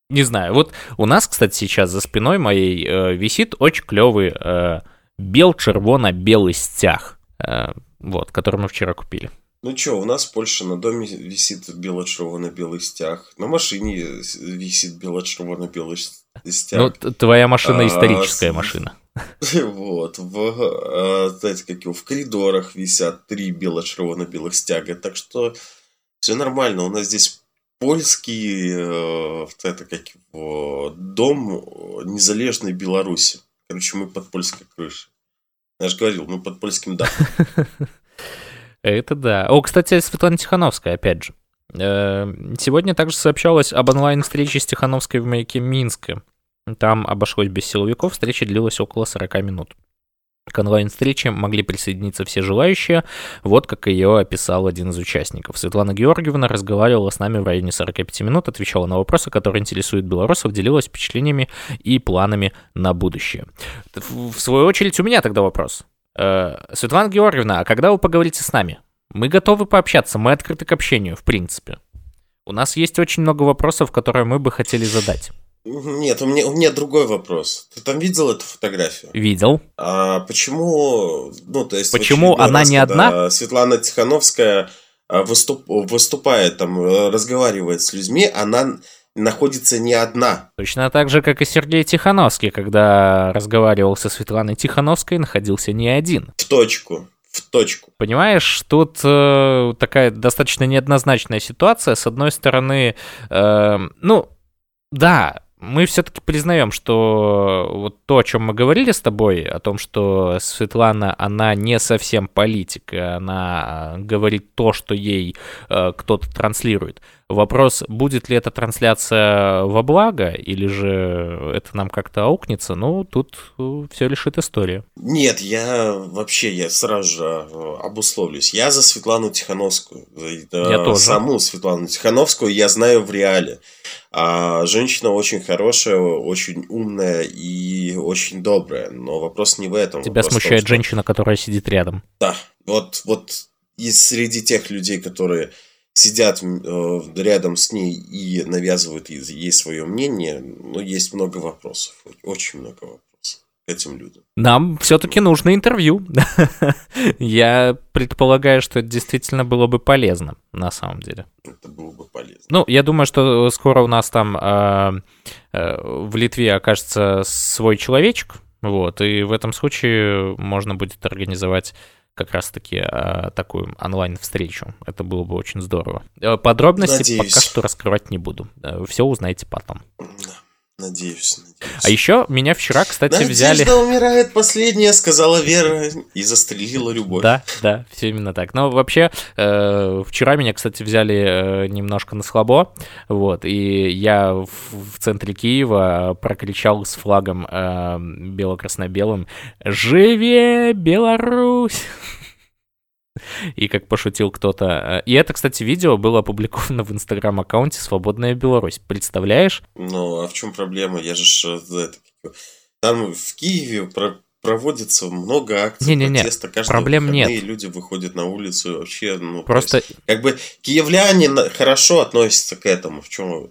Не знаю. Вот у нас, кстати, сейчас за спиной моей э, висит очень клевый э, бел-червоно-белый стяг. Э, вот, который мы вчера купили. Ну что, у нас в Польше на доме висит бело-червоно-белый стяг. На машине висит бело-червоно-белый стяг. Ну, твоя машина а, историческая машина. <laughs> Вот. В, а, знаете, как его, в коридорах висят три бело-червоно-белых стяга. Так что все нормально. У нас здесь польский э, это как его, дом незалежной Беларуси. Короче, мы под польской крышей. Я же говорил, мы под польским дахом. <laughs> Это да. О, кстати, Светлана Тихановская, опять же. Э, сегодня также сообщалось об онлайн-встрече с Тихановской в маяке Минска. Там обошлось без силовиков, встреча длилась около 40 минут. К онлайн-встрече могли присоединиться все желающие, вот как ее описал один из участников. Светлана Георгиевна разговаривала с нами в районе 45 минут, отвечала на вопросы, которые интересуют белорусов, делилась впечатлениями и планами на будущее. В свою очередь, у меня тогда вопрос. Э, Светлана Георгиевна, а когда вы поговорите с нами? Мы готовы пообщаться, мы открыты к общению, в принципе. У нас есть очень много вопросов, которые мы бы хотели задать. Нет, у меня, у меня другой вопрос. Ты там видел эту фотографию? Видел. А почему, ну, то есть... Почему она раз, не одна? Светлана Тихановская а, выступ, выступает, там, э, разговаривает с людьми, она находится не одна. Точно так же, как и Сергей Тихановский, когда разговаривал со Светланой Тихановской, находился не один. В точку. В точку. Понимаешь, тут э, такая достаточно неоднозначная ситуация. С одной стороны, э, ну, да, мы все-таки признаем, что вот то, о чем мы говорили с тобой, о том, что Светлана, она не совсем политик, она говорит то, что ей э, кто-то транслирует. Вопрос, будет ли эта трансляция во благо, или же это нам как-то аукнется, ну, тут э, все решит история. Нет, я вообще, я сразу же э, обусловлюсь. Я за Светлану Тихановскую. Я тоже. Саму Светлану Тихановскую я знаю в реале. А женщина очень хорошая, очень умная и очень добрая. Но вопрос не в этом. Тебя вопрос смущает том, что... женщина, которая сидит рядом. Да, вот, вот и среди тех людей, которые сидят э, рядом с ней и навязывают ей свое мнение, ну, есть много вопросов, очень много вопросов этим людям. Нам все-таки нужно интервью. <laughs> я предполагаю, что это действительно было бы полезно, на самом деле. Это было бы полезно. Ну, я думаю, что скоро у нас там э, э, в Литве окажется свой человечек, вот, и в этом случае можно будет организовать как раз-таки э, такую онлайн-встречу. Это было бы очень здорово. Э, подробности Надеюсь. пока что раскрывать не буду. Э, Все узнаете потом. Да. Надеюсь, надеюсь. А еще меня вчера, кстати, Надежда взяли... Надежда умирает последняя, сказала Вера, и застрелила любовь. Да, да, все именно так. Но вообще, э, вчера меня, кстати, взяли э, немножко на слабо, вот, и я в, в центре Киева прокричал с флагом э, бело-красно-белым «Живе Беларусь!» <laughs> И как пошутил кто-то. Э, и это, кстати, видео было опубликовано в инстаграм-аккаунте «Свободная Беларусь». Представляешь? Ну, а в чем проблема? Я же... Э, там в Киеве про проводится много акций не, не, не. протеста. Каждый Проблем нет. люди выходят на улицу и вообще, ну, просто есть, как бы киевляне хорошо относятся к этому. В чем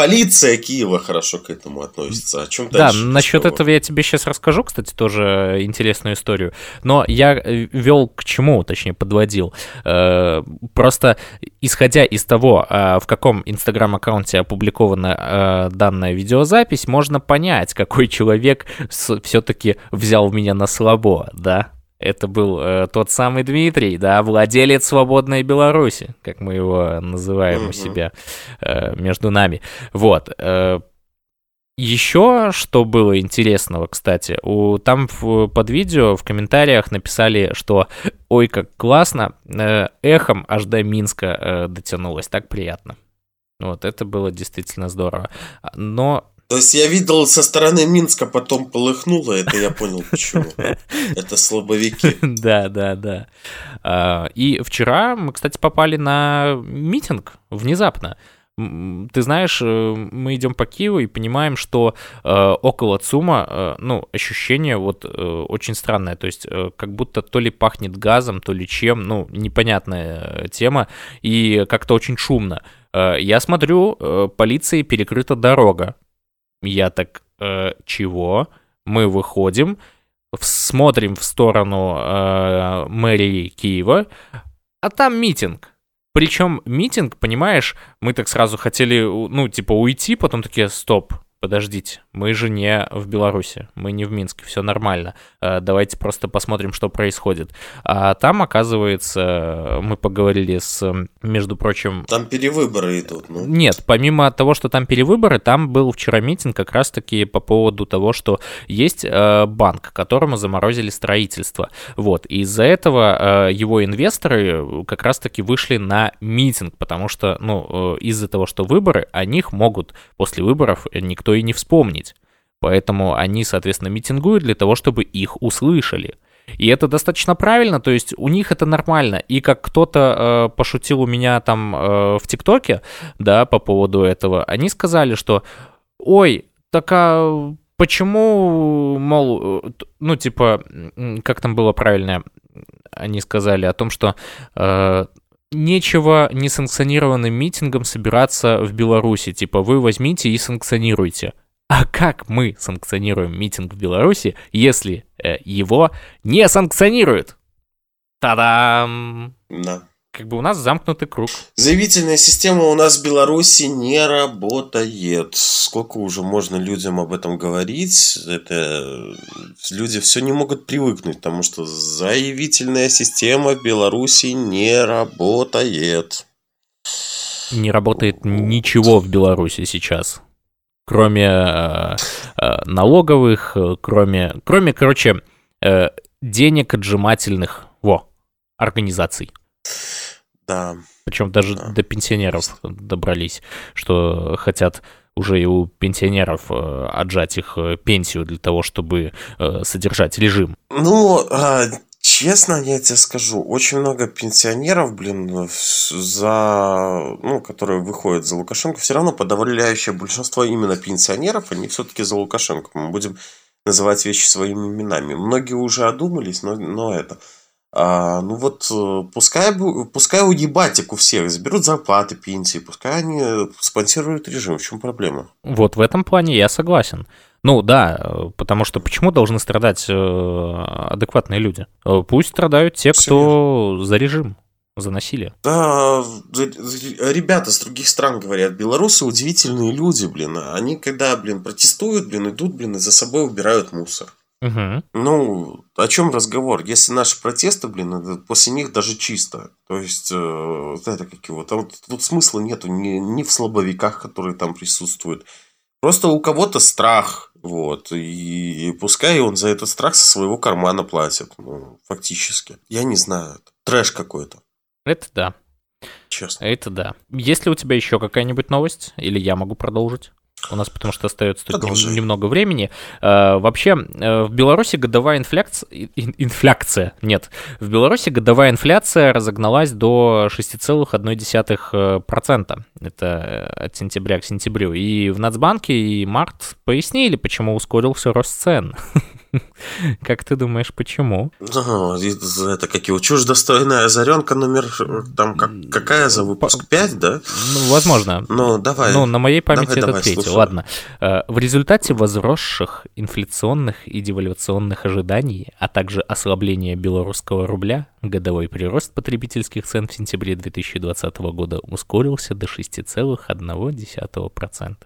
Полиция Киева хорошо к этому относится. О чем Да, насчет этого я тебе сейчас расскажу, кстати, тоже интересную историю. Но я э, вел к чему, точнее, подводил. Э, просто исходя из того, э, в каком инстаграм-аккаунте опубликована данная видеозапись, можно понять, какой человек все-таки взял меня на слабо, да? Это был э, тот самый Дмитрий, да, владелец свободной Беларуси, как мы его называем у себя э, между нами. Вот. Э, еще что было интересного, кстати, у, там в, под видео в комментариях написали, что ой, как классно, э, эхом аж до Минска э, дотянулось, так приятно. Вот, это было действительно здорово. Но то есть я видел со стороны Минска, потом полыхнуло, это я понял почему. <laughs> Это слабовики. Да, да, да. А, и вчера мы, кстати, попали на митинг внезапно. Ты знаешь, э, мы идем по Киеву и понимаем, что э, около ЦУМа, э, ну, ощущение вот э, очень странное, то есть э, как будто то ли пахнет газом, то ли чем, ну, непонятная тема, и как-то очень шумно. Э, я смотрю, э, полицией перекрыта дорога, я так, э, чего? Мы выходим, смотрим в сторону э, мэрии Киева, а там митинг. Причем митинг, понимаешь, мы так сразу хотели, ну, типа, уйти, потом такие, стоп, подождите, мы же не в Беларуси, мы не в Минске, все нормально, э, давайте просто посмотрим, что происходит. А там, оказывается, мы поговорили с, между прочим... Там перевыборы идут, ну? Нет, помимо того, что там перевыборы, там был вчера митинг как раз-таки по поводу того, что есть э, банк, которому заморозили строительство. Вот, и из-за этого э, его инвесторы как раз-таки вышли на митинг, потому что, ну, из-за того, что выборы, о них могут после выборов никто никто и не вспомнить. Поэтому они, соответственно, митингуют для того, чтобы их услышали. И это достаточно правильно, то есть у них это нормально. И как кто-то э, пошутил у меня там э, в ТикТоке, да, по поводу этого, они сказали, что, ой, так а почему, мол, ну, типа, как там было правильно, они сказали о том, что э, нечего несанкционированным митингом собираться в Беларуси. Типа, вы возьмите и санкционируйте. А как мы санкционируем митинг в Беларуси, если э, его не санкционируют? Та-дам! Да. Как бы у нас замкнутый круг. Заявительная система у нас в Беларуси не работает. Сколько уже можно людям об этом говорить? Это люди все не могут привыкнуть, потому что заявительная система в Беларуси не работает. Не работает ничего в Беларуси сейчас кроме э, э, налоговых, э, кроме, кроме, короче, э, денег отжимательных, во, организаций. Да. Причем даже да. до пенсионеров добрались, что хотят уже и у пенсионеров э, отжать их э, пенсию для того, чтобы э, содержать режим. Ну, а, честно, я тебе скажу, очень много пенсионеров, блин, за, ну, которые выходят за Лукашенко, все равно подавляющее большинство именно пенсионеров, они все-таки за Лукашенко. Мы будем называть вещи своими именами. Многие уже одумались, но, но это... А, ну вот, э, пускай, пускай уебатик у всех, заберут зарплаты, пенсии, пускай они спонсируют режим, в чем проблема? Вот в этом плане я согласен. Ну да, потому что почему должны страдать э, адекватные люди? Э, пусть страдают те, кто за режим за насилие. Да, ребята с других стран говорят, белорусы удивительные люди, блин. Они когда, блин, протестуют, блин, идут, блин, и за собой убирают мусор. Угу. Ну, о чем разговор? Если наши протесты, блин, после них даже чисто. То есть, э, это как его, там тут смысла нету ни, ни в слабовиках, которые там присутствуют. Просто у кого-то страх, вот, и, и пускай он за этот страх со своего кармана платит, ну, фактически. Я не знаю, трэш какой-то. Это да. Честно. Это да. Есть ли у тебя еще какая-нибудь новость? Или я могу продолжить? У нас потому что остается только немного времени. Э, вообще, э, в Беларуси годовая инфляция... Инфляция, нет. В Беларуси годовая инфляция разогналась до 6,1%. Это э, от сентября к сентябрю. И в Нацбанке и Март пояснили, почему ускорился рост цен. <laughs> <laughs> Как ты думаешь, почему? Ну, это как его чушь достойная озаренка номер там как, какая за выпуск 5, да? Ну, возможно. Ну, давай. Ну, на моей памяти давай, это давай, третий. Слушай. Ладно. Э, в результате возросших инфляционных и девальвационных ожиданий, а также ослабления белорусского рубля, годовой прирост потребительских цен в сентябре 2020 года ускорился до 6,1%.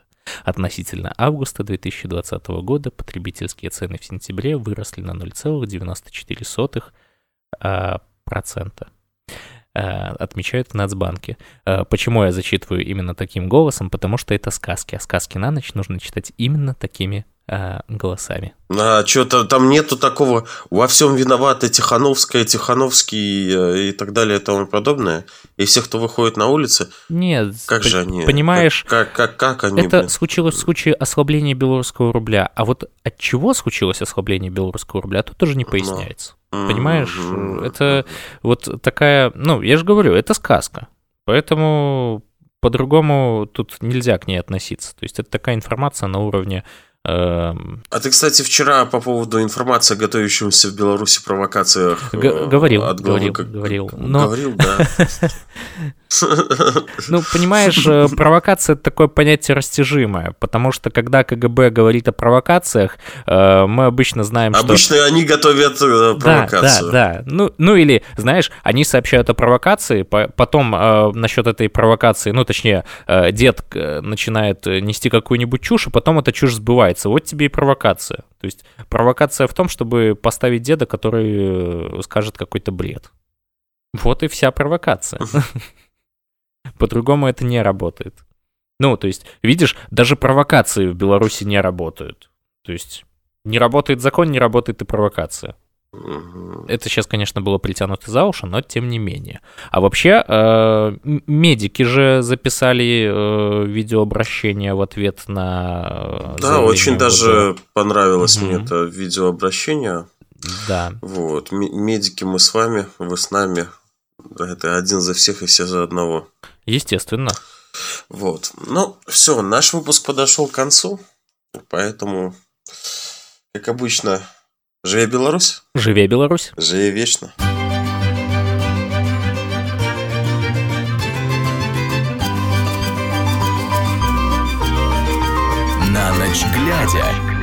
Относительно августа 2020 года потребительские цены в сентябре выросли на 0,94%. А, а, отмечают в Нацбанке. А, почему я зачитываю именно таким голосом? Потому что это сказки, а сказки на ночь нужно читать именно такими э, голосами. А что-то там нету такого во всем виноваты Тихановская, Тихановский э, и так далее и тому подобное. И все, кто выходит на улицы. Нет, как же они? Понимаешь, как, как, как, как они? Это блин? случилось в случае ослабления белорусского рубля. А вот от чего случилось ослабление белорусского рубля, тут тоже не поясняется. Но. Понимаешь, mm-hmm. это вот такая, ну, я же говорю, это сказка. Поэтому по-другому тут нельзя к ней относиться. То есть это такая информация на уровне а ты, кстати, вчера по поводу информации о готовящемся в Беларуси провокациях Г- говорил, от главы, говорил, как, говорил. Но... Говорил, да. <laughs> Ну, понимаешь, э, <laughs> провокация – это такое понятие растяжимое, потому что когда КГБ говорит о провокациях, э, мы обычно знаем, что... Обычно они готовят провокацию. Да, да, да. Ну, ну или, знаешь, они сообщают о провокации, потом э, насчет этой провокации, ну, точнее, дед начинает нести какую-нибудь чушь, и потом эта чушь сбывается. Вот тебе и провокация. То есть провокация в том, чтобы поставить деда, который э, скажет какой-то бред. Вот и вся провокация. <laughs> По-другому это не работает. Ну, то есть, видишь, даже провокации в Беларуси не работают. То есть, не работает закон, не работает и провокация. Это сейчас, конечно, было притянуто за уши, но тем не менее. А вообще, э, медики же записали э, видеообращение в ответ на... Э, да, очень даже понравилось угу. мне это видеообращение. Да. Вот, медики мы с вами, вы с нами. Это один за всех и все за одного. Естественно. Вот. Ну, все, наш выпуск подошел к концу. Поэтому, как обычно, Живе Беларусь! Живе Беларусь! Живе вечно! На ночь глядя.